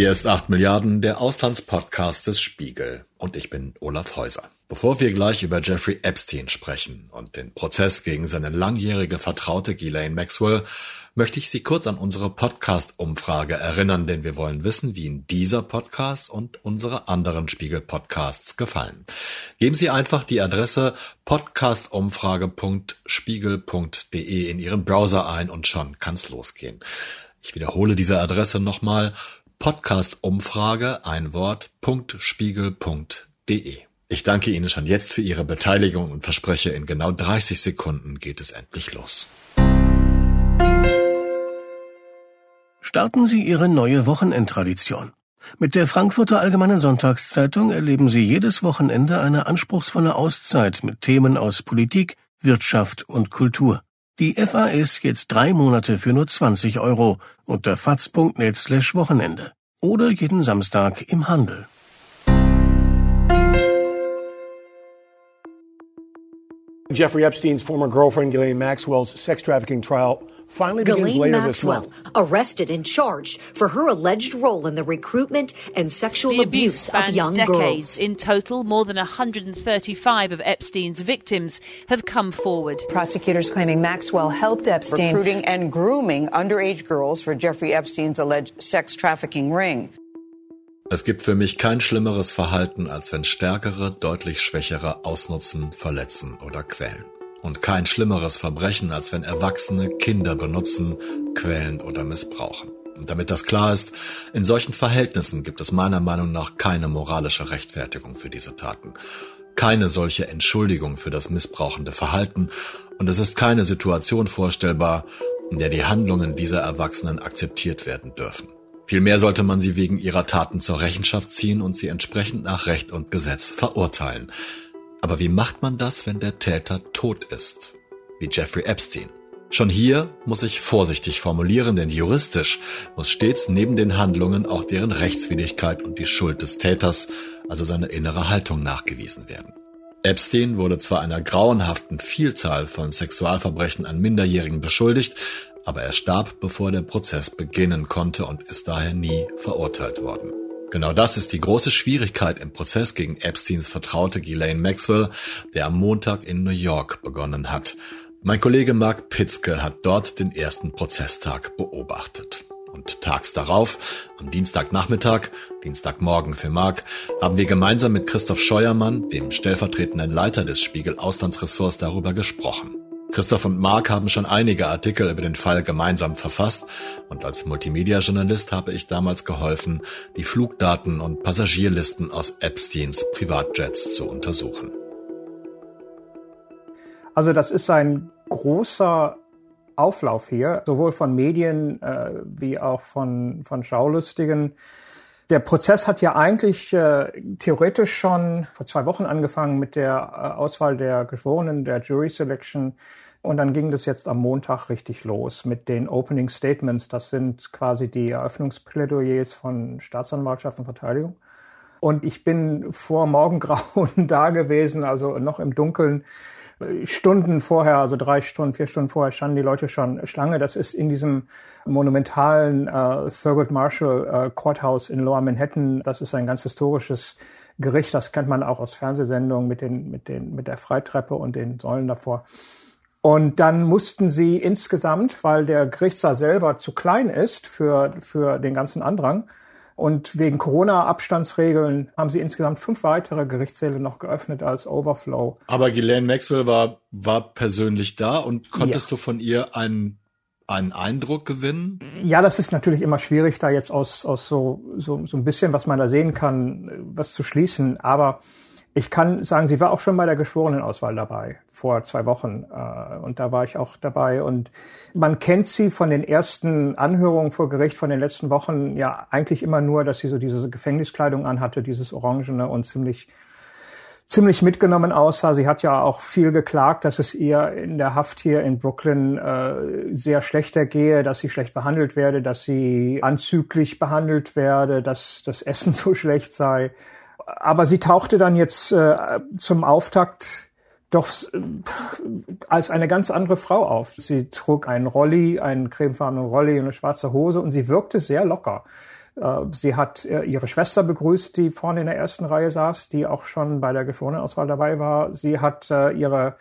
Hier ist 8 Milliarden, der Auslandspodcast des Spiegel. Und ich bin Olaf Häuser. Bevor wir gleich über Jeffrey Epstein sprechen und den Prozess gegen seine langjährige Vertraute Ghislaine Maxwell, möchte ich Sie kurz an unsere Podcast-Umfrage erinnern, denn wir wollen wissen, wie Ihnen dieser Podcast und unsere anderen Spiegel-Podcasts gefallen. Geben Sie einfach die Adresse podcastumfrage.spiegel.de in Ihren Browser ein und schon kann's losgehen. Ich wiederhole diese Adresse nochmal Podcast-Umfrage, ein Wort, .spiegel.de. Ich danke Ihnen schon jetzt für Ihre Beteiligung und verspreche, in genau 30 Sekunden geht es endlich los. Starten Sie Ihre neue Wochenendtradition. Mit der Frankfurter Allgemeinen Sonntagszeitung erleben Sie jedes Wochenende eine anspruchsvolle Auszeit mit Themen aus Politik, Wirtschaft und Kultur. Die FAS jetzt drei Monate für nur 20 Euro unter faz.net slash Wochenende oder jeden Samstag im Handel. Jeffrey Epstein's former girlfriend, Ghislaine Maxwell's sex trafficking trial finally begins later Maxwell, this month. arrested and charged for her alleged role in the recruitment and sexual The abuse abuse of young decades. girls. In total, more than 135 of Epstein's victims have come forward. Prosecutors claiming Maxwell helped Epstein recruiting and grooming underage girls for Jeffrey Epstein's alleged sex trafficking ring. Es gibt für mich kein schlimmeres Verhalten, als wenn Stärkere deutlich Schwächere ausnutzen, verletzen oder quälen. Und kein schlimmeres Verbrechen, als wenn Erwachsene Kinder benutzen, quälen oder missbrauchen. Und damit das klar ist, in solchen Verhältnissen gibt es meiner Meinung nach keine moralische Rechtfertigung für diese Taten. Keine solche Entschuldigung für das missbrauchende Verhalten und es ist keine Situation vorstellbar, in der die Handlungen dieser Erwachsenen akzeptiert werden dürfen. Vielmehr sollte man sie wegen ihrer Taten zur Rechenschaft ziehen und sie entsprechend nach Recht und Gesetz verurteilen. Aber wie macht man das, wenn der Täter tot ist? Wie Jeffrey Epstein. Schon hier muss ich vorsichtig formulieren, denn juristisch muss stets neben den Handlungen auch deren Rechtswidrigkeit und die Schuld des Täters, also seine innere Haltung nachgewiesen werden. Epstein wurde zwar einer grauenhaften Vielzahl von Sexualverbrechen an Minderjährigen beschuldigt, aber er starb, bevor der Prozess beginnen konnte und ist daher nie verurteilt worden. Genau das ist die große Schwierigkeit im Prozess gegen Epsteins Vertraute Ghislaine Maxwell, der am Montag in New York begonnen hat. Mein Kollege Mark Pitzke hat dort den ersten Prozesstag beobachtet. Und tags darauf, am Dienstagnachmittag, Dienstagmorgen für Mark, haben wir gemeinsam mit Christoph Scheuermann, dem stellvertretenden Leiter des Spiegel Auslandsressorts, darüber gesprochen. Christoph und Mark haben schon einige Artikel über den Fall gemeinsam verfasst und als Multimedia-Journalist habe ich damals geholfen, die Flugdaten und Passagierlisten aus Epsteins Privatjets zu untersuchen. Also das ist ein großer Auflauf hier, sowohl von Medien äh, wie auch von, von Schaulustigen. Der Prozess hat ja eigentlich äh, theoretisch schon vor zwei Wochen angefangen mit der äh, Auswahl der Geschworenen, der Jury Selection. Und dann ging das jetzt am Montag richtig los mit den Opening Statements. Das sind quasi die Eröffnungsplädoyers von Staatsanwaltschaft und Verteidigung. Und ich bin vor Morgengrauen da gewesen, also noch im Dunkeln. Stunden vorher, also drei Stunden, vier Stunden vorher standen die Leute schon Schlange. Das ist in diesem monumentalen äh, Thurgood Marshall äh, Courthouse in Lower Manhattan. Das ist ein ganz historisches Gericht. Das kennt man auch aus Fernsehsendungen mit den, mit den, mit der Freitreppe und den Säulen davor. Und dann mussten sie insgesamt, weil der Gerichtssaal selber zu klein ist für, für den ganzen Andrang, und wegen Corona-Abstandsregeln haben sie insgesamt fünf weitere Gerichtssäle noch geöffnet als Overflow. Aber Ghislaine Maxwell war, war persönlich da und konntest ja. du von ihr einen, einen Eindruck gewinnen? Ja, das ist natürlich immer schwierig, da jetzt aus, aus so, so, so ein bisschen, was man da sehen kann, was zu schließen. Aber ich kann sagen, sie war auch schon bei der Geschworenenauswahl dabei, vor zwei Wochen. Und da war ich auch dabei. Und man kennt sie von den ersten Anhörungen vor Gericht von den letzten Wochen ja eigentlich immer nur, dass sie so diese Gefängniskleidung anhatte, dieses Orangene und ziemlich ziemlich mitgenommen aussah. Sie hat ja auch viel geklagt, dass es ihr in der Haft hier in Brooklyn äh, sehr schlechter gehe, dass sie schlecht behandelt werde, dass sie anzüglich behandelt werde, dass das Essen so schlecht sei aber sie tauchte dann jetzt äh, zum Auftakt doch äh, als eine ganz andere Frau auf. Sie trug einen Rolli, einen cremefarbenen Rolli und eine schwarze Hose und sie wirkte sehr locker. Äh, sie hat äh, ihre Schwester begrüßt, die vorne in der ersten Reihe saß, die auch schon bei der Gefrorenenauswahl dabei war. Sie hat äh, ihre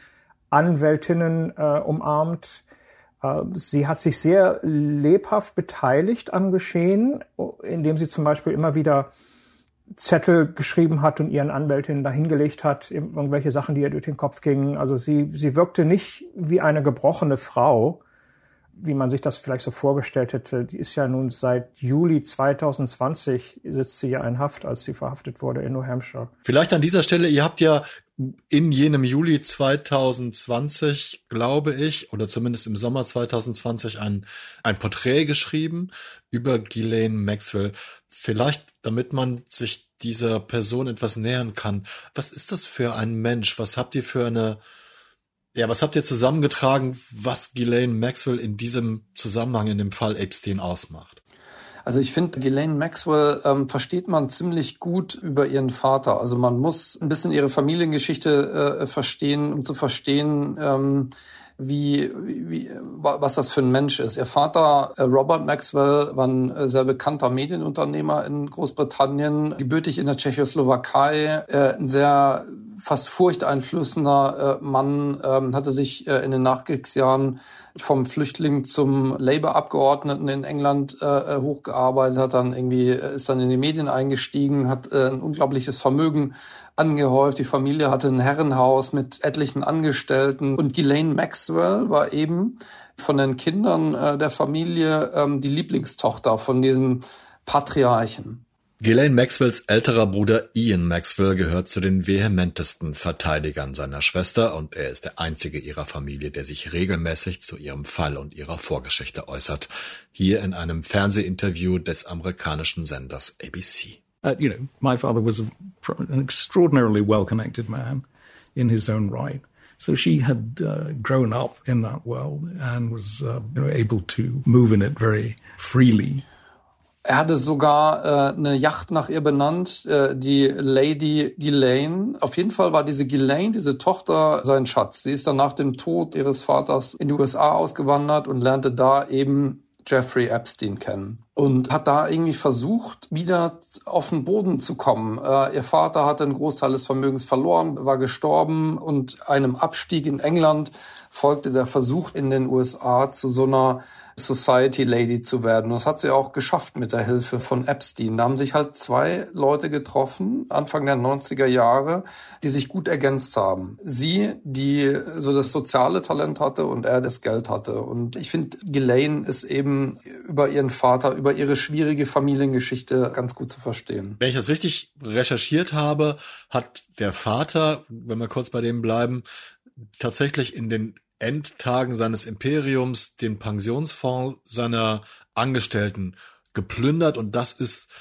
Anwältinnen umarmt. Sie hat sich sehr lebhaft beteiligt am Geschehen, indem sie zum Beispiel immer wieder Zettel geschrieben hat und ihren Anwältinnen dahingelegt hat, irgendwelche Sachen, die ihr durch den Kopf gingen. Also sie, sie wirkte nicht wie eine gebrochene Frau, wie man sich das vielleicht so vorgestellt hätte. Die ist ja nun seit Juli 2020 sitzt sie ja in Haft, als sie verhaftet wurde in New Hampshire. Vielleicht an dieser Stelle, ihr habt ja in jenem Juli 2020, glaube ich, oder zumindest im Sommer 2020 ein, ein Porträt geschrieben über Ghislaine Maxwell. Vielleicht, damit man sich dieser Person etwas nähern kann. Was ist das für ein Mensch? Was habt ihr für eine, ja, was habt ihr zusammengetragen, was Ghislaine Maxwell in diesem Zusammenhang in dem Fall Epstein ausmacht? Also ich finde, Ghislaine Maxwell ähm, versteht man ziemlich gut über ihren Vater. Also man muss ein bisschen ihre Familiengeschichte äh, verstehen, um zu verstehen, ähm, wie, wie, was das für ein Mensch ist. Ihr Vater, äh, Robert Maxwell, war ein äh, sehr bekannter Medienunternehmer in Großbritannien, gebürtig in der Tschechoslowakei, äh, ein sehr fast furchteinflößender Mann, ähm, hatte sich in den Nachkriegsjahren vom Flüchtling zum Labour-Abgeordneten in England hochgearbeitet, hat dann irgendwie, ist dann in die Medien eingestiegen, hat ein unglaubliches Vermögen angehäuft. Die Familie hatte ein Herrenhaus mit etlichen Angestellten. Und Ghislaine Maxwell war eben von den Kindern äh, der Familie ähm, die Lieblingstochter von diesem Patriarchen. Ghislaine Maxwells älterer Bruder Ian Maxwell gehört zu den vehementesten Verteidigern seiner Schwester und er ist der einzige ihrer Familie, der sich regelmäßig zu ihrem Fall und ihrer Vorgeschichte äußert. Hier in einem Fernsehinterview des amerikanischen Senders ABC. Uh, you know, my father was a, an extraordinarily well connected man in his own right. So she had uh, grown up in that world and was uh, you know, able to move in it very freely. Er hatte sogar äh, eine Yacht nach ihr benannt, äh, die Lady Ghislaine. Auf jeden Fall war diese Ghislaine, diese Tochter, sein Schatz. Sie ist dann nach dem Tod ihres Vaters in die USA ausgewandert und lernte da eben Jeffrey Epstein kennen und hat da irgendwie versucht, wieder auf den Boden zu kommen. Äh, ihr Vater hatte einen Großteil des Vermögens verloren, war gestorben und einem Abstieg in England folgte der Versuch in den USA zu so einer Society Lady zu werden. Und das hat sie auch geschafft mit der Hilfe von Epstein. Da haben sich halt zwei Leute getroffen, Anfang der 90er Jahre, die sich gut ergänzt haben. Sie, die so das soziale Talent hatte und er das Geld hatte. Und ich finde, Ghislaine ist eben über ihren Vater, über ihre schwierige Familiengeschichte ganz gut zu verstehen. Wenn ich das richtig recherchiert habe, hat der Vater, wenn wir kurz bei dem bleiben, tatsächlich in den Endtagen seines Imperiums den Pensionsfonds seiner Angestellten geplündert und das ist,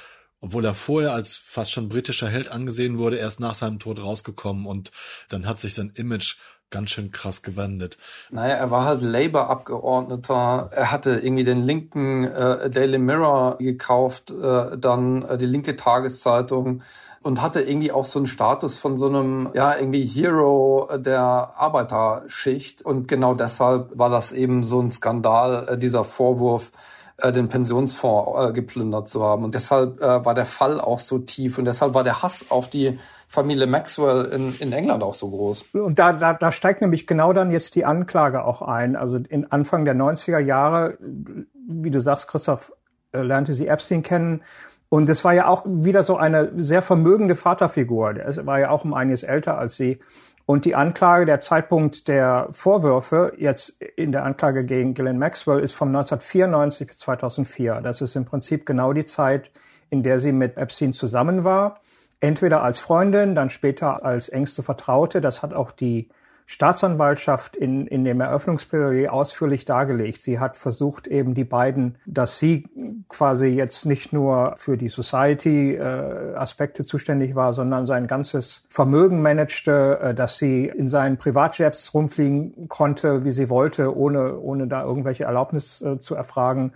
obwohl er vorher als fast schon britischer Held angesehen wurde, erst nach seinem Tod rausgekommen und dann hat sich sein Image ganz schön krass gewendet. Naja, er war halt Labour-Abgeordneter. Er hatte irgendwie den linken äh, Daily Mirror gekauft, äh, dann äh, die linke Tageszeitung und hatte irgendwie auch so einen Status von so einem, ja, irgendwie Hero der Arbeiterschicht. Und genau deshalb war das eben so ein Skandal, äh, dieser Vorwurf, äh, den Pensionsfonds äh, geplündert zu haben. Und deshalb war der Fall auch so tief und deshalb war der Hass auf die Familie Maxwell in, in England auch so groß. Und da, da, da steigt nämlich genau dann jetzt die Anklage auch ein. Also in Anfang der 90er Jahre, wie du sagst, Christoph, lernte sie Epstein kennen und es war ja auch wieder so eine sehr vermögende Vaterfigur. Er war ja auch um einiges älter als sie. Und die Anklage, der Zeitpunkt der Vorwürfe, jetzt in der Anklage gegen Ghislaine Maxwell, ist von 1994 bis 2004. Das ist im Prinzip genau die Zeit, in der sie mit Epstein zusammen war. Entweder als Freundin, dann später als engste Vertraute. Das hat auch die Staatsanwaltschaft in, in dem Eröffnungsplädoyer ausführlich dargelegt. Sie hat versucht, eben die beiden, dass sie quasi jetzt nicht nur für die Society-Aspekte äh, zuständig war, sondern sein ganzes Vermögen managte, äh, dass sie in seinen Privatjets rumfliegen konnte, wie sie wollte, ohne, ohne da irgendwelche Erlaubnis äh, zu erfragen.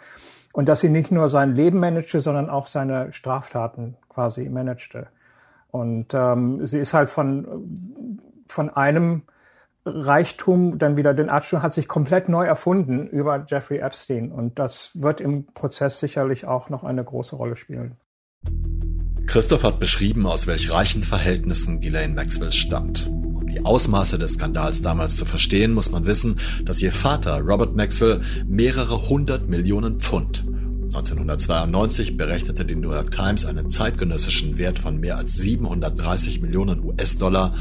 Und dass sie nicht nur sein Leben managte, sondern auch seine Straftaten quasi managte. Und ähm, sie ist halt von, von einem Reichtum dann wieder den Abschluss hat sich komplett neu erfunden über Jeffrey Epstein. Und das wird im Prozess sicherlich auch noch eine große Rolle spielen. Christoph hat beschrieben, aus welch reichen Verhältnissen Ghislaine Maxwell stammt. Um die Ausmaße des Skandals damals zu verstehen, muss man wissen, dass ihr Vater Robert Maxwell mehrere hundert Millionen Pfund 1992 berechnete die New York Times einen zeitgenössischen Wert von mehr als 730 Millionen US-Dollar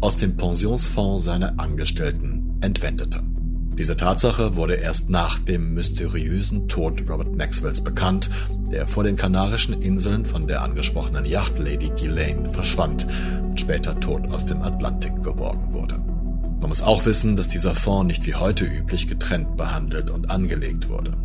aus dem Pensionsfonds seiner Angestellten entwendete. Diese Tatsache wurde erst nach dem mysteriösen Tod Robert Maxwells bekannt, der vor den Kanarischen Inseln von der angesprochenen Yacht Lady Ghislaine verschwand und später tot aus dem Atlantik geborgen wurde. Man muss auch wissen, dass dieser Fonds nicht wie heute üblich getrennt behandelt und angelegt wurde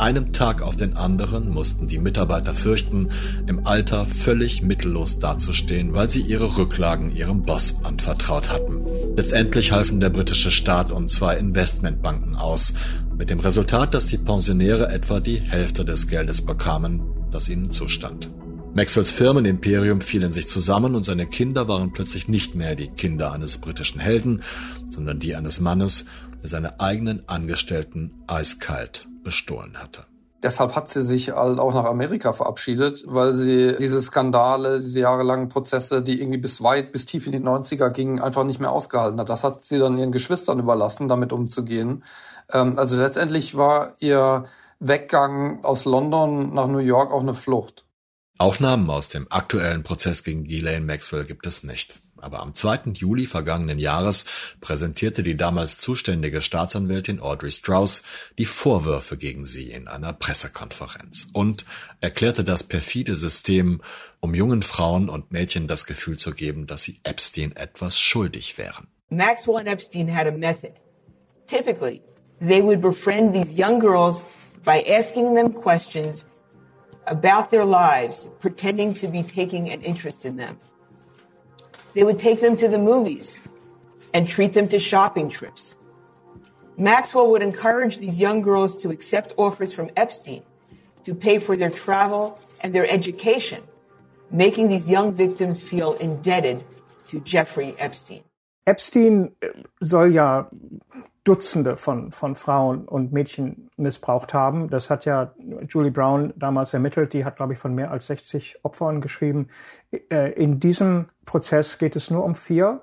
einem Tag auf den anderen mussten die Mitarbeiter fürchten, im Alter völlig mittellos dazustehen, weil sie ihre Rücklagen ihrem Boss anvertraut hatten. Letztendlich halfen der britische Staat und zwei Investmentbanken aus, mit dem Resultat, dass die Pensionäre etwa die Hälfte des Geldes bekamen, das ihnen zustand. Maxwells Firmenimperium fiel in sich zusammen und seine Kinder waren plötzlich nicht mehr die Kinder eines britischen Helden, sondern die eines Mannes, der seine eigenen Angestellten eiskalt bestohlen hatte. Deshalb hat sie sich halt auch nach Amerika verabschiedet, weil sie diese Skandale, diese jahrelangen Prozesse, die irgendwie bis weit, bis tief in die 90er gingen, einfach nicht mehr ausgehalten hat. Das hat sie dann ihren Geschwistern überlassen, damit umzugehen. Ähm, also letztendlich war ihr Weggang aus London nach New York auch eine Flucht. Aufnahmen aus dem aktuellen Prozess gegen Ghislaine Maxwell gibt es nicht. Aber am 2. Juli vergangenen Jahres präsentierte die damals zuständige Staatsanwältin Audrey Strauss die Vorwürfe gegen sie in einer Pressekonferenz und erklärte das perfide System, um jungen Frauen und Mädchen das Gefühl zu geben, dass sie Epstein etwas schuldig wären. Maxwell and Epstein had a method. Typically, they would befriend these young girls by asking them questions about their lives, pretending to be taking an interest in them. They would take them to the movies and treat them to shopping trips. Maxwell would encourage these young girls to accept offers from Epstein to pay for their travel and their education, making these young victims feel indebted to Jeffrey Epstein. Epstein soll ja Dutzende von, von Frauen und Mädchen missbraucht haben. Das hat ja Julie Brown damals ermittelt. Die hat, glaube ich, von mehr als 60 Opfern geschrieben. Äh, in diesem Prozess geht es nur um vier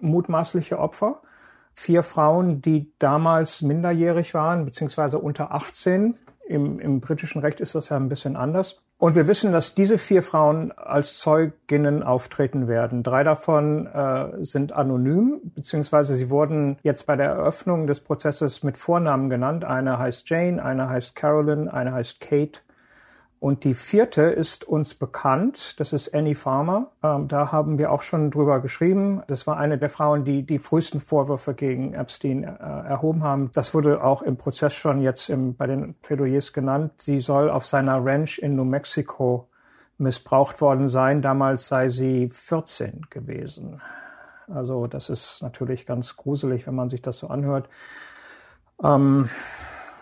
mutmaßliche Opfer. Vier Frauen, die damals minderjährig waren, beziehungsweise unter 18. Im, Im britischen Recht ist das ja ein bisschen anders. Und wir wissen, dass diese vier Frauen als Zeuginnen auftreten werden. Drei davon äh, sind anonym, beziehungsweise sie wurden jetzt bei der Eröffnung des Prozesses mit Vornamen genannt. Eine heißt Jane, eine heißt Carolyn, eine heißt Kate und die vierte ist uns bekannt, das ist Annie Farmer. Ähm, da haben wir auch schon drüber geschrieben. Das war eine der Frauen, die die frühesten Vorwürfe gegen Epstein äh, erhoben haben. Das wurde auch im Prozess schon jetzt im, bei den Plädoyers genannt. Sie soll auf seiner Ranch in New Mexico missbraucht worden sein. Damals sei sie 14 gewesen. Also das ist natürlich ganz gruselig, wenn man sich das so anhört. Ähm,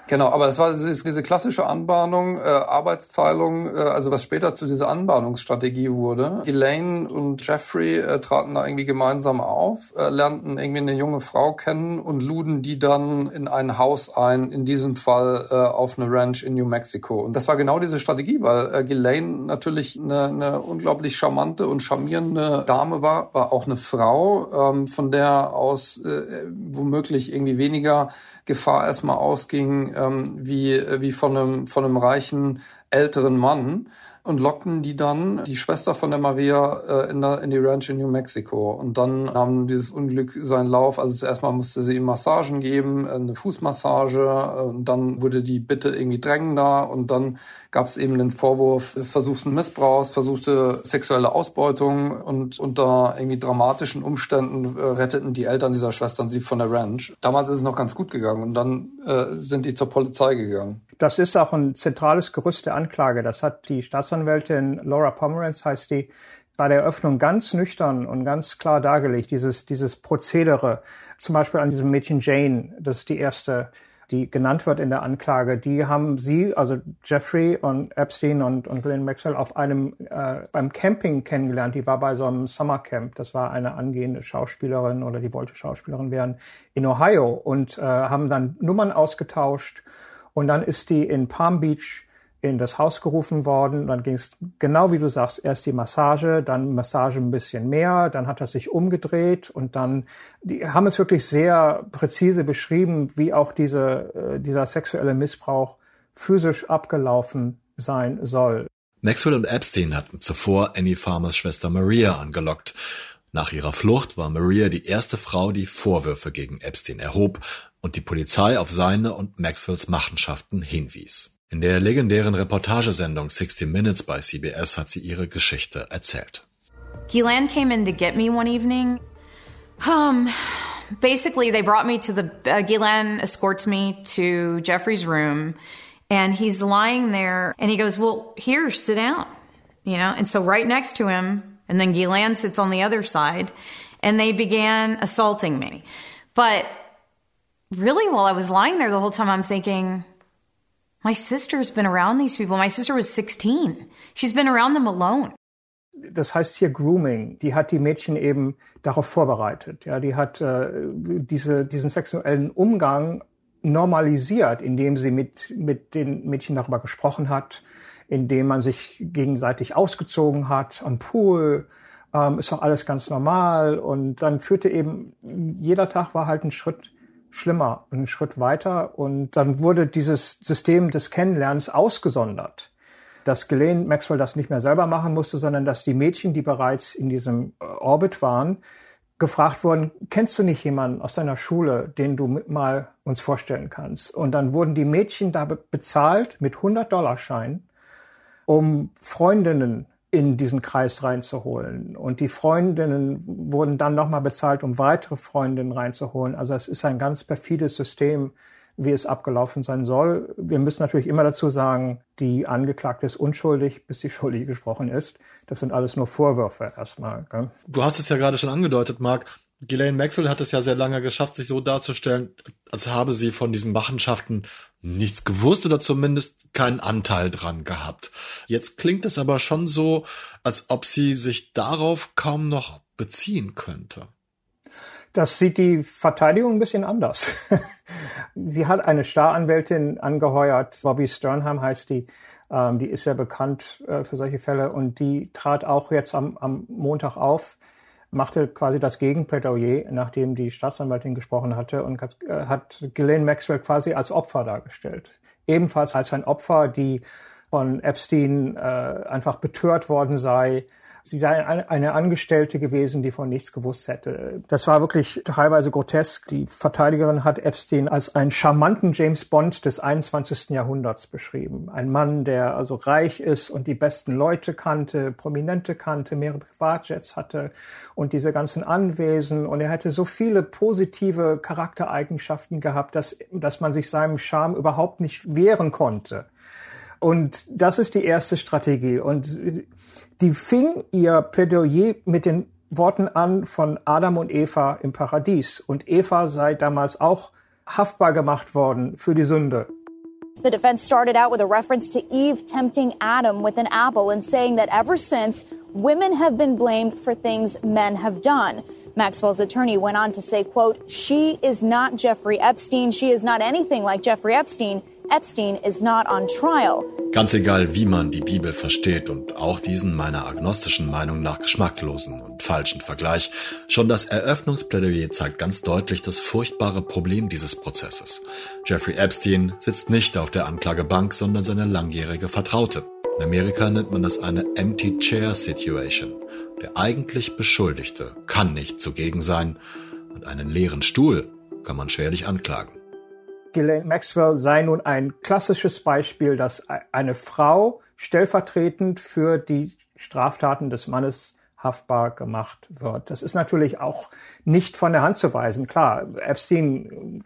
Genau, aber es war diese klassische Anbahnung, äh, Arbeitsteilung, äh, also was später zu dieser Anbahnungsstrategie wurde. Elaine und Jeffrey äh, traten da irgendwie gemeinsam auf, äh, lernten irgendwie eine junge Frau kennen und luden die dann in ein Haus ein, in diesem Fall äh, auf eine Ranch in New Mexico. Und das war genau diese Strategie, weil äh, Ghislaine natürlich eine, eine unglaublich charmante und charmierende Dame war, war auch eine Frau, ähm, von der aus äh, womöglich irgendwie weniger Gefahr erstmal ausging, ähm, wie, wie von einem, von einem reichen älteren Mann und lockten die dann, die Schwester von der Maria, äh, in, der, in die Ranch in New Mexico. Und dann nahm dieses Unglück seinen Lauf. Also zuerst mal musste sie ihm Massagen geben, eine Fußmassage. Und dann wurde die Bitte irgendwie drängender. Und dann gab es eben den Vorwurf des versuchten Missbrauchs, versuchte sexuelle Ausbeutung. Und unter irgendwie dramatischen Umständen äh, retteten die Eltern dieser Schwestern sie von der Ranch. Damals ist es noch ganz gut gegangen. Und dann äh, sind die zur Polizei gegangen. Das ist auch ein zentrales Gerüst der Anklage. Das hat die Staatsanwältin Laura Pomeranz, heißt die, bei der Eröffnung ganz nüchtern und ganz klar dargelegt, dieses, dieses Prozedere. Zum Beispiel an diesem Mädchen Jane, das ist die erste die genannt wird in der Anklage, die haben sie, also Jeffrey und Epstein und, und Glenn Maxwell, auf einem äh, beim Camping kennengelernt. Die war bei so einem Summercamp. Das war eine angehende Schauspielerin oder die wollte Schauspielerin werden in Ohio und äh, haben dann Nummern ausgetauscht. Und dann ist die in Palm Beach in das Haus gerufen worden. Dann ging es genau wie du sagst, erst die Massage, dann Massage ein bisschen mehr, dann hat er sich umgedreht und dann, die haben es wirklich sehr präzise beschrieben, wie auch diese, äh, dieser sexuelle Missbrauch physisch abgelaufen sein soll. Maxwell und Epstein hatten zuvor Annie Farmers Schwester Maria angelockt. Nach ihrer Flucht war Maria die erste Frau, die Vorwürfe gegen Epstein erhob und die Polizei auf seine und Maxwells Machenschaften hinwies. In der legendären Reportagesendung 60 Minutes bei CBS hat sie ihre Geschichte erzählt. Ghislaine came in to get me one evening. Um, basically, they brought me to the. Uh, Ghislaine escorts me to Jeffrey's room, and he's lying there, and he goes, "Well, here, sit down," you know. And so right next to him, and then Ghislaine sits on the other side, and they began assaulting me. But really, while I was lying there the whole time, I'm thinking My sister's been around these people. My sister was 16. She's been around them alone. Das heißt hier Grooming. Die hat die Mädchen eben darauf vorbereitet. Ja, die hat äh, diese, diesen sexuellen Umgang normalisiert, indem sie mit, mit den Mädchen darüber gesprochen hat, indem man sich gegenseitig ausgezogen hat am Pool. Ähm, ist doch alles ganz normal. Und dann führte eben, jeder Tag war halt ein Schritt schlimmer, einen Schritt weiter. Und dann wurde dieses System des Kennenlernens ausgesondert. Dass Ghislaine Maxwell das nicht mehr selber machen musste, sondern dass die Mädchen, die bereits in diesem äh, Orbit waren, gefragt wurden, kennst du nicht jemanden aus deiner Schule, den du mal uns vorstellen kannst? Und dann wurden die Mädchen da bezahlt mit 100 Dollar Scheinen, um Freundinnen in diesen Kreis reinzuholen. Und die Freundinnen wurden dann nochmal bezahlt, um weitere Freundinnen reinzuholen. Also es ist ein ganz perfides System, wie es abgelaufen sein soll. Wir müssen natürlich immer dazu sagen, die Angeklagte ist unschuldig, bis die Schuldige gesprochen ist. Das sind alles nur Vorwürfe erstmal. Gell? Du hast es ja gerade schon angedeutet, Marc. Ghislaine Maxwell hat es ja sehr lange geschafft, sich so darzustellen, als habe sie von diesen Machenschaften nichts gewusst oder zumindest keinen Anteil dran gehabt. Jetzt klingt es aber schon so, als ob sie sich darauf kaum noch beziehen könnte. Das sieht die Verteidigung ein bisschen anders. sie hat eine Staranwältin angeheuert, Bobby Sternheim heißt die, ähm, die ist sehr bekannt äh, für solche Fälle und die trat auch jetzt am, am Montag auf machte quasi das Gegenplädoyer, nachdem die Staatsanwältin gesprochen hatte und hat, äh, hat Ghislaine Maxwell quasi als Opfer dargestellt. Ebenfalls als ein Opfer, die von Epstein äh, einfach betört worden sei, sie sei eine Angestellte gewesen, die von nichts gewusst hätte. Das war wirklich teilweise grotesk. Die Verteidigerin hat Epstein als einen charmanten James Bond des 21. Jahrhunderts beschrieben. Ein Mann, der also reich ist und die besten Leute kannte, Prominente kannte, mehrere Privatjets hatte und diese ganzen Anwesen. Und er hätte so viele positive Charaktereigenschaften gehabt, dass, dass man sich seinem Charme überhaupt nicht wehren konnte. Und das ist die erste Strategie. Und die fing ihr Plädoyer mit den Worten an von Adam und Eva im Paradies. Und Eva sei damals auch haftbar gemacht worden für die Sünde. The defense started out with a reference to Eve tempting Adam with an apple and saying that ever since, women have been blamed for things men have done. Maxwell's attorney went on to say, quote, she is not Jeffrey Epstein. She is not anything like Jeffrey Epstein. Epstein is not on trial. Ganz egal, wie man die Bibel versteht und auch diesen meiner agnostischen Meinung nach geschmacklosen und falschen Vergleich, schon das Eröffnungsplädoyer zeigt ganz deutlich das furchtbare Problem dieses Prozesses. Jeffrey Epstein sitzt nicht auf der Anklagebank, sondern seine langjährige Vertraute. In Amerika nennt man das eine Empty Chair Situation. Der eigentlich Beschuldigte kann nicht zugegen sein und einen leeren Stuhl kann man schwerlich anklagen. Ghislaine Maxwell sei nun ein klassisches Beispiel, dass eine Frau stellvertretend für die Straftaten des Mannes haftbar gemacht wird. Das ist natürlich auch nicht von der Hand zu weisen. Klar, Epstein,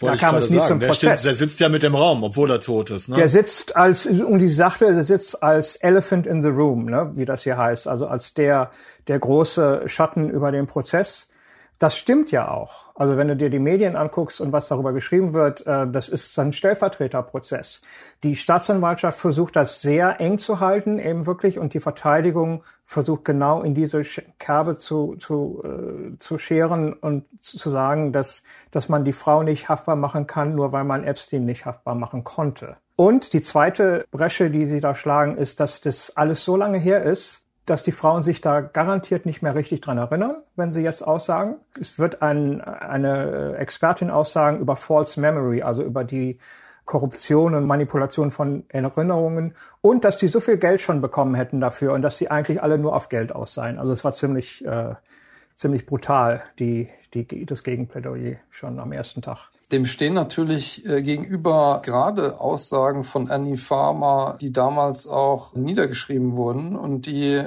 Wollte da kam es nie sagen. zum der Prozess. Steht, der sitzt ja mit dem Raum, obwohl er tot ist. Ne? Der sitzt als, und die sagte, er sitzt als Elephant in the Room, ne, wie das hier heißt, also als der, der große Schatten über den Prozess. Das stimmt ja auch. Also wenn du dir die Medien anguckst und was darüber geschrieben wird, äh, das ist ein Stellvertreterprozess. Die Staatsanwaltschaft versucht das sehr eng zu halten, eben wirklich, und die Verteidigung versucht genau in diese Kerbe zu, zu, äh, zu scheren und zu sagen, dass, dass man die Frau nicht haftbar machen kann, nur weil man Epstein nicht haftbar machen konnte. Und die zweite Bresche, die sie da schlagen, ist, dass das alles so lange her ist, dass die Frauen sich da garantiert nicht mehr richtig dran erinnern, wenn sie jetzt aussagen. Es wird ein, eine Expertin aussagen über False Memory, also über die Korruption und Manipulation von Erinnerungen und dass sie so viel Geld schon bekommen hätten dafür und dass sie eigentlich alle nur auf Geld aus seien. Also es war ziemlich, äh, ziemlich brutal, die, die, das Gegenplädoyer schon am ersten Tag. Dem stehen natürlich äh, gegenüber gerade Aussagen von Annie Farmer, die damals auch niedergeschrieben wurden und die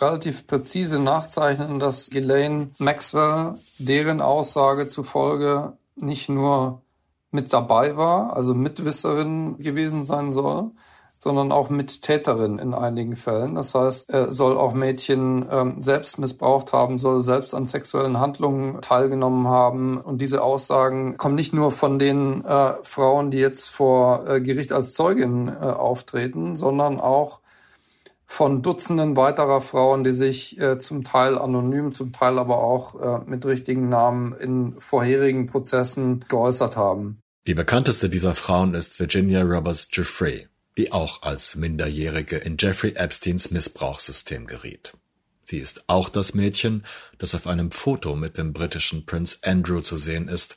relativ präzise nachzeichnen, dass Elaine Maxwell deren Aussage zufolge nicht nur mit dabei war, also Mitwisserin gewesen sein soll, sondern auch mit Täterin in einigen Fällen. Das heißt, er soll auch Mädchen ähm, selbst missbraucht haben, soll selbst an sexuellen Handlungen teilgenommen haben. Und diese Aussagen kommen nicht nur von den äh, Frauen, die jetzt vor äh, Gericht als Zeugin äh, auftreten, sondern auch von Dutzenden weiterer Frauen, die sich äh, zum Teil anonym, zum Teil aber auch äh, mit richtigen Namen in vorherigen Prozessen geäußert haben. Die bekannteste dieser Frauen ist Virginia Roberts Giuffre die auch als Minderjährige in Jeffrey Epsteins Missbrauchssystem geriet. Sie ist auch das Mädchen, das auf einem Foto mit dem britischen Prince Andrew zu sehen ist,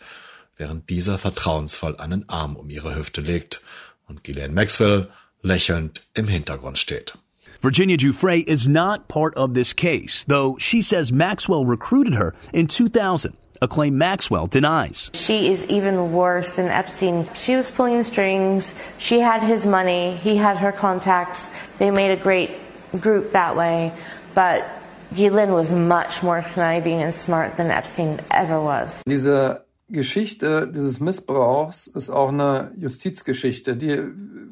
während dieser vertrauensvoll einen Arm um ihre Hüfte legt und Ghislaine Maxwell lächelnd im Hintergrund steht. Virginia Giuffre is not part of this case, though she says Maxwell recruited her in 2000 a claim Maxwell denies. She is even worse than Epstein. She was pulling the strings. She had his money. He had her contacts. They made a great group that way. But Ghislaine was much more conniving and smart than Epstein ever was. Diese Geschichte dieses Missbrauchs ist auch eine Justizgeschichte, die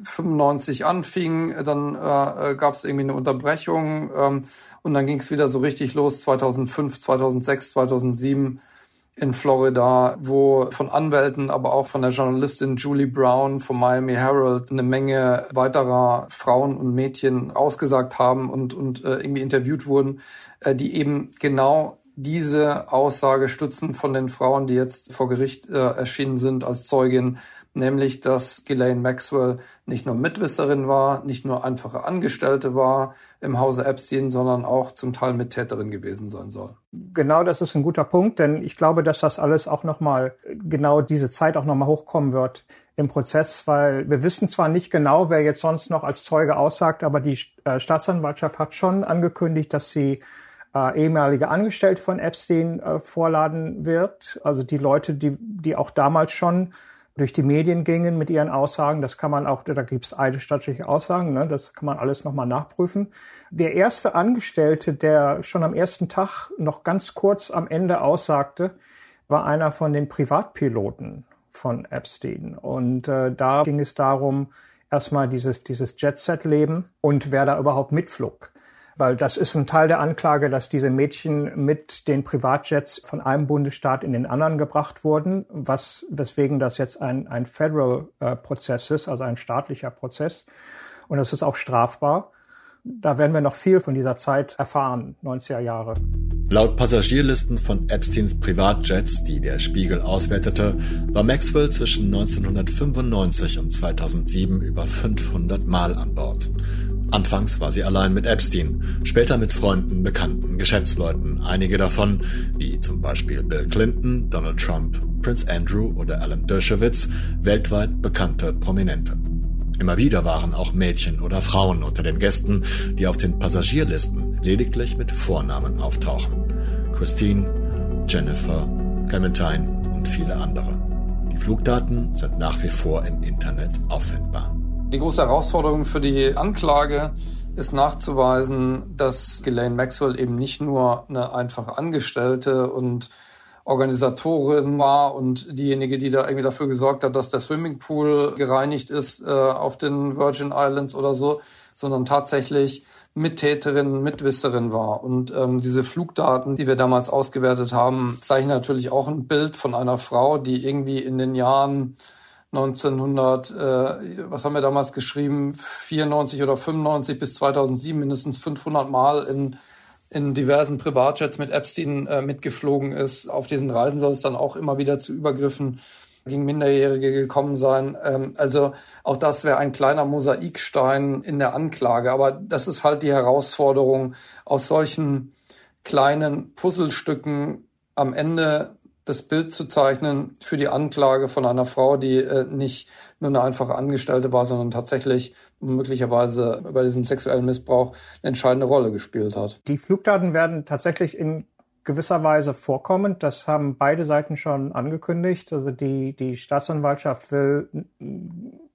95 anfing, dann äh, gab es irgendwie eine Unterbrechung ähm, und dann ging es wieder so richtig los 2005, 2006, 2007 in Florida, wo von Anwälten, aber auch von der Journalistin Julie Brown vom Miami Herald eine Menge weiterer Frauen und Mädchen ausgesagt haben und, und äh, irgendwie interviewt wurden, äh, die eben genau diese Aussage stützen von den Frauen, die jetzt vor Gericht äh, erschienen sind als Zeugin, nämlich dass Ghislaine Maxwell nicht nur Mitwisserin war, nicht nur einfache Angestellte war im Hause Epstein, sondern auch zum Teil Mittäterin gewesen sein soll. Genau, das ist ein guter Punkt, denn ich glaube, dass das alles auch nochmal, genau diese Zeit auch nochmal hochkommen wird im Prozess, weil wir wissen zwar nicht genau, wer jetzt sonst noch als Zeuge aussagt, aber die äh, Staatsanwaltschaft hat schon angekündigt, dass sie äh, ehemalige Angestellte von Epstein äh, vorladen wird. Also die Leute, die, die auch damals schon durch die Medien gingen mit ihren Aussagen. Das kann man auch, da gibt es eidesstattliche Aussagen, ne? das kann man alles nochmal nachprüfen. Der erste Angestellte, der schon am ersten Tag noch ganz kurz am Ende aussagte, war einer von den Privatpiloten von Epstein. Und äh, da ging es darum, erstmal dieses, dieses Jet-Set-Leben und wer da überhaupt mitflog weil das ist ein Teil der Anklage, dass diese Mädchen mit den Privatjets von einem Bundesstaat in den anderen gebracht wurden, was, weswegen das jetzt ein, ein Federal-Prozess äh, ist, also ein staatlicher Prozess. Und das ist auch strafbar. Da werden wir noch viel von dieser Zeit erfahren, 90er Jahre. Laut Passagierlisten von Epsteins Privatjets, die der Spiegel auswertete, war Maxwell zwischen 1995 und 2007 über 500 Mal an Bord. Anfangs war sie allein mit Epstein, später mit Freunden, Bekannten, Geschäftsleuten, einige davon, wie zum Beispiel Bill Clinton, Donald Trump, Prince Andrew oder Alan Dershowitz, weltweit bekannte Prominente. Immer wieder waren auch Mädchen oder Frauen unter den Gästen, die auf den Passagierlisten lediglich mit Vornamen auftauchen. Christine, Jennifer, Clementine und viele andere. Die Flugdaten sind nach wie vor im Internet auffindbar. Die große Herausforderung für die Anklage ist nachzuweisen, dass Ghislaine Maxwell eben nicht nur eine einfache Angestellte und Organisatorin war und diejenige, die da irgendwie dafür gesorgt hat, dass der Swimmingpool gereinigt ist äh, auf den Virgin Islands oder so, sondern tatsächlich Mittäterin, Mitwisserin war. Und ähm, diese Flugdaten, die wir damals ausgewertet haben, zeichnen natürlich auch ein Bild von einer Frau, die irgendwie in den Jahren 1900, äh, was haben wir damals geschrieben, 94 oder 95 bis 2007 mindestens 500 Mal in, in diversen Privatjets mit Epstein äh, mitgeflogen ist. Auf diesen Reisen soll es dann auch immer wieder zu Übergriffen gegen Minderjährige gekommen sein. Ähm, also auch das wäre ein kleiner Mosaikstein in der Anklage. Aber das ist halt die Herausforderung, aus solchen kleinen Puzzlestücken am Ende das Bild zu zeichnen für die Anklage von einer Frau, die äh, nicht nur eine einfache Angestellte war, sondern tatsächlich möglicherweise bei diesem sexuellen Missbrauch eine entscheidende Rolle gespielt hat. Die Flugdaten werden tatsächlich in gewisser Weise vorkommen. Das haben beide Seiten schon angekündigt. Also die, die Staatsanwaltschaft will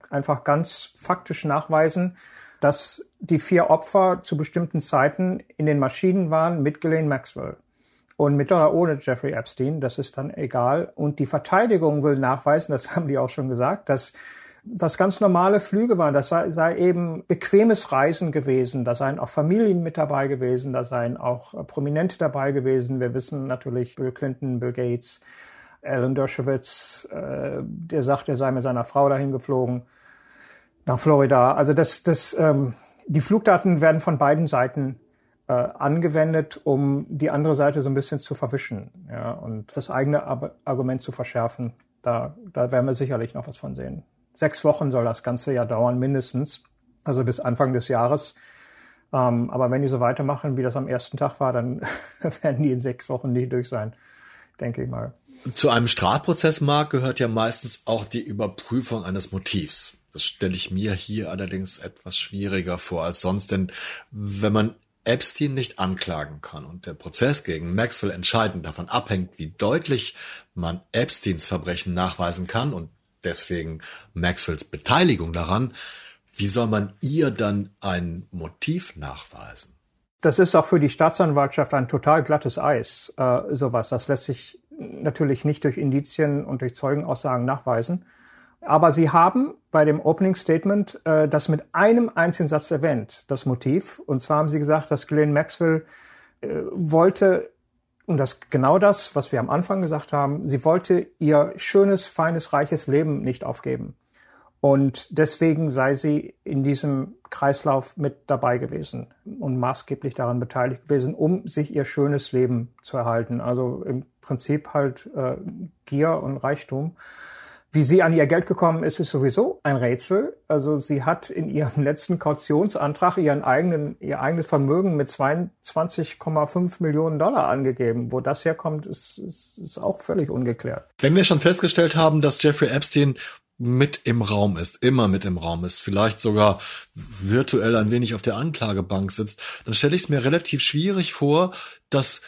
einfach ganz faktisch nachweisen, dass die vier Opfer zu bestimmten Zeiten in den Maschinen waren mit Ghislaine Maxwell. Und mit oder ohne Jeffrey Epstein, das ist dann egal. Und die Verteidigung will nachweisen, das haben die auch schon gesagt, dass das ganz normale Flüge waren. Das sei, sei eben bequemes Reisen gewesen. Da seien auch Familien mit dabei gewesen. Da seien auch Prominente dabei gewesen. Wir wissen natürlich Bill Clinton, Bill Gates, Alan Dershowitz, äh, der sagt, er sei mit seiner Frau dahin geflogen nach Florida. Also das, das, ähm, die Flugdaten werden von beiden Seiten äh, angewendet, um die andere Seite so ein bisschen zu verwischen ja, und das eigene Argument zu verschärfen. Da, da werden wir sicherlich noch was von sehen. Sechs Wochen soll das Ganze ja dauern, mindestens, also bis Anfang des Jahres. Ähm, aber wenn die so weitermachen, wie das am ersten Tag war, dann werden die in sechs Wochen nicht durch sein, denke ich mal. Zu einem Strafprozess, Mark, gehört ja meistens auch die Überprüfung eines Motivs. Das stelle ich mir hier allerdings etwas schwieriger vor als sonst, denn wenn man Epstein nicht anklagen kann und der Prozess gegen Maxwell entscheidend davon abhängt, wie deutlich man Epsteins Verbrechen nachweisen kann und deswegen Maxwells Beteiligung daran, wie soll man ihr dann ein Motiv nachweisen? Das ist auch für die Staatsanwaltschaft ein total glattes Eis, äh, sowas. Das lässt sich natürlich nicht durch Indizien und durch Zeugenaussagen nachweisen. Aber sie haben bei dem Opening Statement äh, das mit einem einzigen Satz erwähnt, das Motiv. Und zwar haben sie gesagt, dass Glenn Maxwell äh, wollte, und das genau das, was wir am Anfang gesagt haben, sie wollte ihr schönes, feines, reiches Leben nicht aufgeben. Und deswegen sei sie in diesem Kreislauf mit dabei gewesen und maßgeblich daran beteiligt gewesen, um sich ihr schönes Leben zu erhalten. Also im Prinzip halt äh, Gier und Reichtum. Wie sie an ihr Geld gekommen ist, ist sowieso ein Rätsel. Also sie hat in ihrem letzten Kautionsantrag ihren eigenen, ihr eigenes Vermögen mit 22,5 Millionen Dollar angegeben. Wo das herkommt, ist, ist, ist auch völlig ungeklärt. Wenn wir schon festgestellt haben, dass Jeffrey Epstein mit im Raum ist, immer mit im Raum ist, vielleicht sogar virtuell ein wenig auf der Anklagebank sitzt, dann stelle ich es mir relativ schwierig vor, das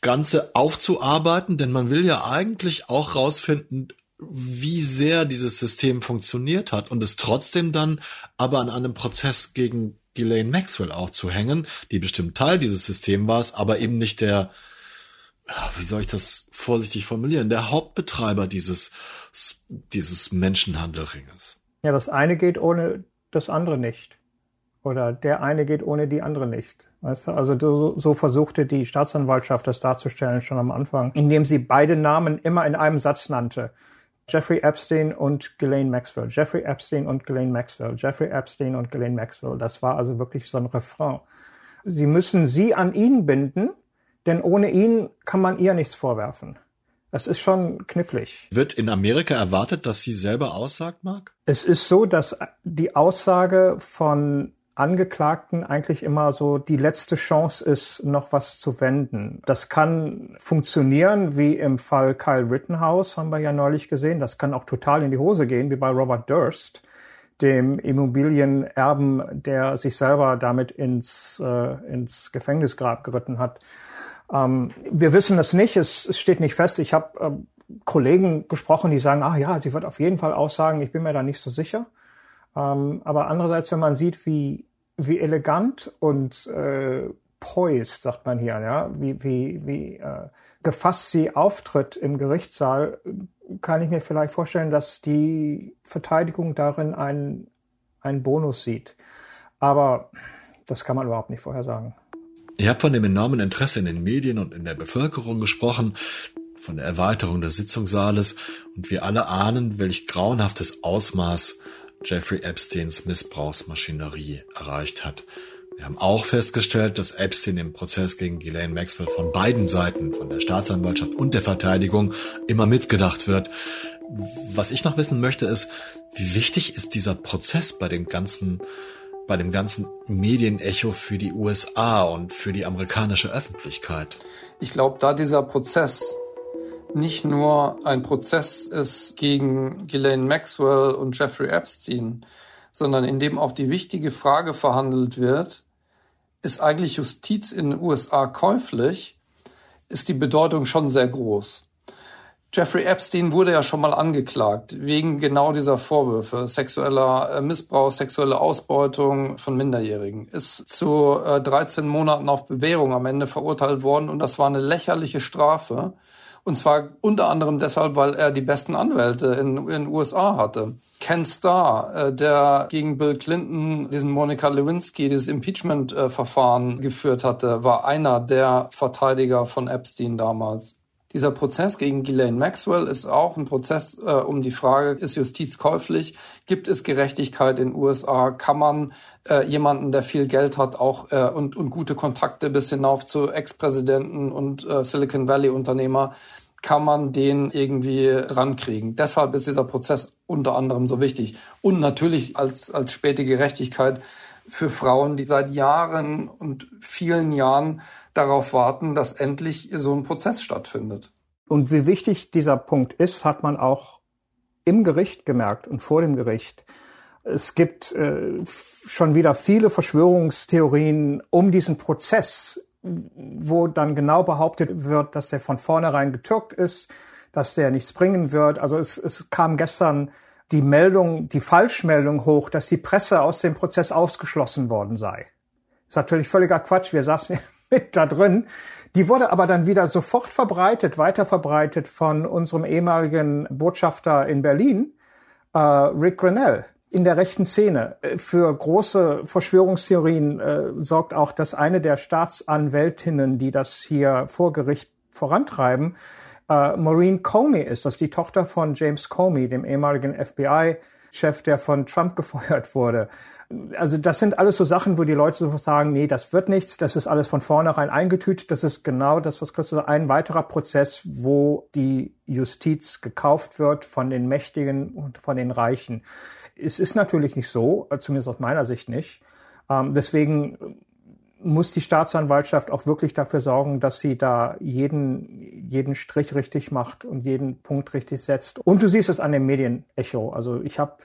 Ganze aufzuarbeiten, denn man will ja eigentlich auch rausfinden, wie sehr dieses System funktioniert hat und es trotzdem dann aber an einem Prozess gegen Ghislaine Maxwell aufzuhängen, die bestimmt Teil dieses Systems war, aber eben nicht der, wie soll ich das vorsichtig formulieren, der Hauptbetreiber dieses, dieses Menschenhandelringes. Ja, das eine geht ohne das andere nicht. Oder der eine geht ohne die andere nicht. Weißt du? Also so, so versuchte die Staatsanwaltschaft das darzustellen schon am Anfang, indem sie beide Namen immer in einem Satz nannte. Jeffrey Epstein und Ghislaine Maxwell, Jeffrey Epstein und Ghislaine Maxwell, Jeffrey Epstein und Ghislaine Maxwell. Das war also wirklich so ein Refrain. Sie müssen sie an ihn binden, denn ohne ihn kann man ihr nichts vorwerfen. Es ist schon knifflig. Wird in Amerika erwartet, dass sie selber aussagt, Mark? Es ist so, dass die Aussage von Angeklagten eigentlich immer so die letzte Chance ist, noch was zu wenden. Das kann funktionieren, wie im Fall Kyle Rittenhouse, haben wir ja neulich gesehen. Das kann auch total in die Hose gehen, wie bei Robert Durst, dem Immobilienerben, der sich selber damit ins, äh, ins Gefängnisgrab geritten hat. Ähm, wir wissen es nicht, es, es steht nicht fest. Ich habe äh, Kollegen gesprochen, die sagen, ah ja, sie wird auf jeden Fall aussagen, ich bin mir da nicht so sicher. Ähm, aber andererseits, wenn man sieht, wie wie elegant und äh, poised, sagt man hier, ja, wie, wie, wie äh, gefasst sie auftritt im Gerichtssaal, kann ich mir vielleicht vorstellen, dass die Verteidigung darin einen, Bonus sieht. Aber das kann man überhaupt nicht vorhersagen. Ihr habt von dem enormen Interesse in den Medien und in der Bevölkerung gesprochen, von der Erweiterung des Sitzungssaales und wir alle ahnen, welch grauenhaftes Ausmaß Jeffrey Epsteins Missbrauchsmaschinerie erreicht hat. Wir haben auch festgestellt, dass Epstein im Prozess gegen Ghislaine Maxwell von beiden Seiten, von der Staatsanwaltschaft und der Verteidigung, immer mitgedacht wird. Was ich noch wissen möchte, ist, wie wichtig ist dieser Prozess bei dem ganzen, bei dem ganzen Medienecho für die USA und für die amerikanische Öffentlichkeit? Ich glaube, da dieser Prozess nicht nur ein Prozess ist gegen Ghislaine Maxwell und Jeffrey Epstein, sondern in dem auch die wichtige Frage verhandelt wird, ist eigentlich Justiz in den USA käuflich, ist die Bedeutung schon sehr groß. Jeffrey Epstein wurde ja schon mal angeklagt wegen genau dieser Vorwürfe, sexueller äh, Missbrauch, sexuelle Ausbeutung von Minderjährigen, ist zu 13 äh, Monaten auf Bewährung am Ende verurteilt worden und das war eine lächerliche Strafe. Und zwar unter anderem deshalb, weil er die besten Anwälte in den USA hatte. Ken Starr, äh, der gegen Bill Clinton diesen Monica Lewinsky, dieses Impeachment-Verfahren geführt hatte, war einer der Verteidiger von Epstein damals. Dieser Prozess gegen Ghislaine Maxwell ist auch ein Prozess äh, um die Frage, ist Justiz käuflich? Gibt es Gerechtigkeit in den USA? Kann man äh, jemanden, der viel Geld hat, auch äh, und, und gute Kontakte bis hinauf zu Ex-Präsidenten und äh, Silicon Valley-Unternehmer, kann man den irgendwie drankriegen. Deshalb ist dieser Prozess unter anderem so wichtig. Und natürlich als, als späte Gerechtigkeit für Frauen, die seit Jahren und vielen Jahren darauf warten, dass endlich so ein Prozess stattfindet. Und wie wichtig dieser Punkt ist, hat man auch im Gericht gemerkt und vor dem Gericht. Es gibt äh, schon wieder viele Verschwörungstheorien um diesen Prozess wo dann genau behauptet wird, dass der von vornherein getürkt ist, dass der nichts bringen wird. Also es, es kam gestern die Meldung, die Falschmeldung hoch, dass die Presse aus dem Prozess ausgeschlossen worden sei. Das ist natürlich völliger Quatsch. Wir saßen mit da drin. Die wurde aber dann wieder sofort verbreitet, weiter verbreitet von unserem ehemaligen Botschafter in Berlin, äh, Rick Grenell in der rechten Szene. Äh, für große Verschwörungstheorien äh, sorgt auch, dass eine der Staatsanwältinnen, die das hier vor Gericht vorantreiben, äh, Maureen Comey ist. Das die Tochter von James Comey, dem ehemaligen FBI-Chef, der von Trump gefeuert wurde. Also das sind alles so Sachen, wo die Leute so sagen, nee, das wird nichts, das ist alles von vornherein eingetütet. Das ist genau das, was Christoph ein weiterer Prozess, wo die Justiz gekauft wird von den Mächtigen und von den Reichen es ist natürlich nicht so, zumindest aus meiner Sicht nicht. Ähm, deswegen muss die Staatsanwaltschaft auch wirklich dafür sorgen, dass sie da jeden, jeden Strich richtig macht und jeden Punkt richtig setzt. Und du siehst es an dem Medienecho. Also ich habe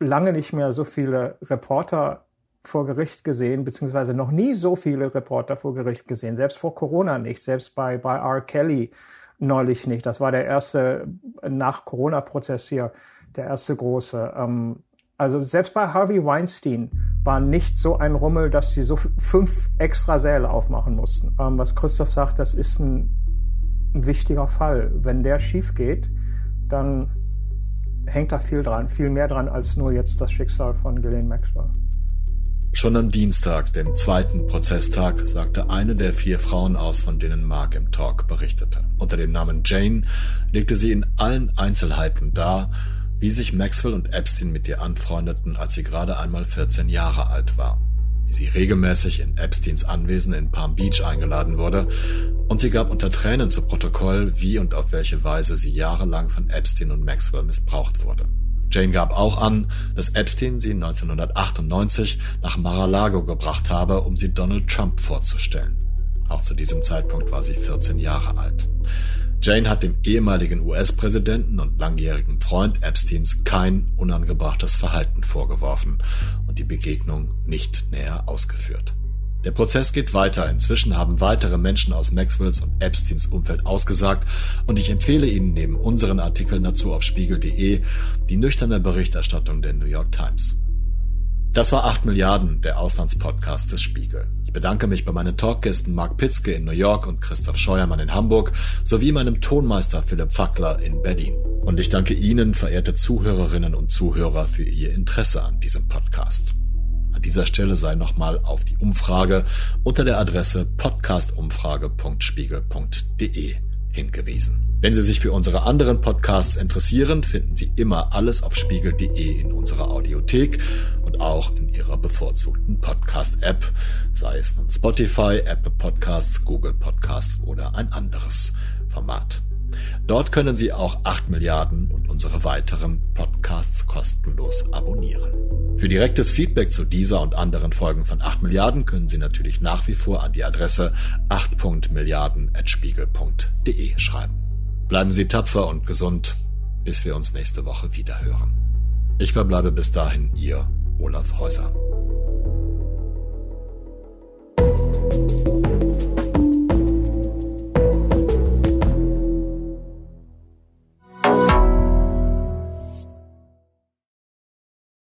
lange nicht mehr so viele Reporter vor Gericht gesehen, beziehungsweise noch nie so viele Reporter vor Gericht gesehen, selbst vor Corona nicht, selbst bei, bei R. Kelly neulich nicht. Das war der erste nach Corona-Prozess hier, der erste große. Ähm, also selbst bei Harvey Weinstein war nicht so ein Rummel, dass sie so fünf extra Säle aufmachen mussten. Ähm, was Christoph sagt, das ist ein, ein wichtiger Fall. Wenn der schief geht, dann hängt da viel dran, viel mehr dran als nur jetzt das Schicksal von Ghislaine Maxwell. Schon am Dienstag, dem zweiten Prozesstag, sagte eine der vier Frauen aus, von denen Mark im Talk berichtete. Unter dem Namen Jane legte sie in allen Einzelheiten dar, wie sich Maxwell und Epstein mit ihr anfreundeten, als sie gerade einmal 14 Jahre alt war, wie sie regelmäßig in Epsteins Anwesen in Palm Beach eingeladen wurde, und sie gab unter Tränen zu Protokoll, wie und auf welche Weise sie jahrelang von Epstein und Maxwell missbraucht wurde. Jane gab auch an, dass Epstein sie 1998 nach Mar-a-Lago gebracht habe, um sie Donald Trump vorzustellen. Auch zu diesem Zeitpunkt war sie 14 Jahre alt. Jane hat dem ehemaligen US-Präsidenten und langjährigen Freund Epsteins kein unangebrachtes Verhalten vorgeworfen und die Begegnung nicht näher ausgeführt. Der Prozess geht weiter. Inzwischen haben weitere Menschen aus Maxwells und Epsteins Umfeld ausgesagt und ich empfehle Ihnen neben unseren Artikeln dazu auf spiegel.de die nüchterne Berichterstattung der New York Times. Das war 8 Milliarden, der Auslandspodcast des Spiegel. Ich bedanke mich bei meinen Talkgästen Mark Pitzke in New York und Christoph Scheuermann in Hamburg sowie meinem Tonmeister Philipp Fackler in Berlin. Und ich danke Ihnen, verehrte Zuhörerinnen und Zuhörer, für Ihr Interesse an diesem Podcast. dieser Stelle sei nochmal auf die Umfrage unter der Adresse podcastumfrage.spiegel.de hingewiesen. Wenn Sie sich für unsere anderen Podcasts interessieren, finden Sie immer alles auf spiegel.de in unserer Audiothek und auch in Ihrer bevorzugten Podcast-App, sei es nun Spotify, Apple Podcasts, Google Podcasts oder ein anderes Format. Dort können Sie auch 8 Milliarden und unsere weiteren Podcasts kostenlos abonnieren. Für direktes Feedback zu dieser und anderen Folgen von 8 Milliarden können Sie natürlich nach wie vor an die Adresse 8.milliarden.spiegel.de schreiben. Bleiben Sie tapfer und gesund, bis wir uns nächste Woche wieder hören. Ich verbleibe bis dahin Ihr Olaf Häuser.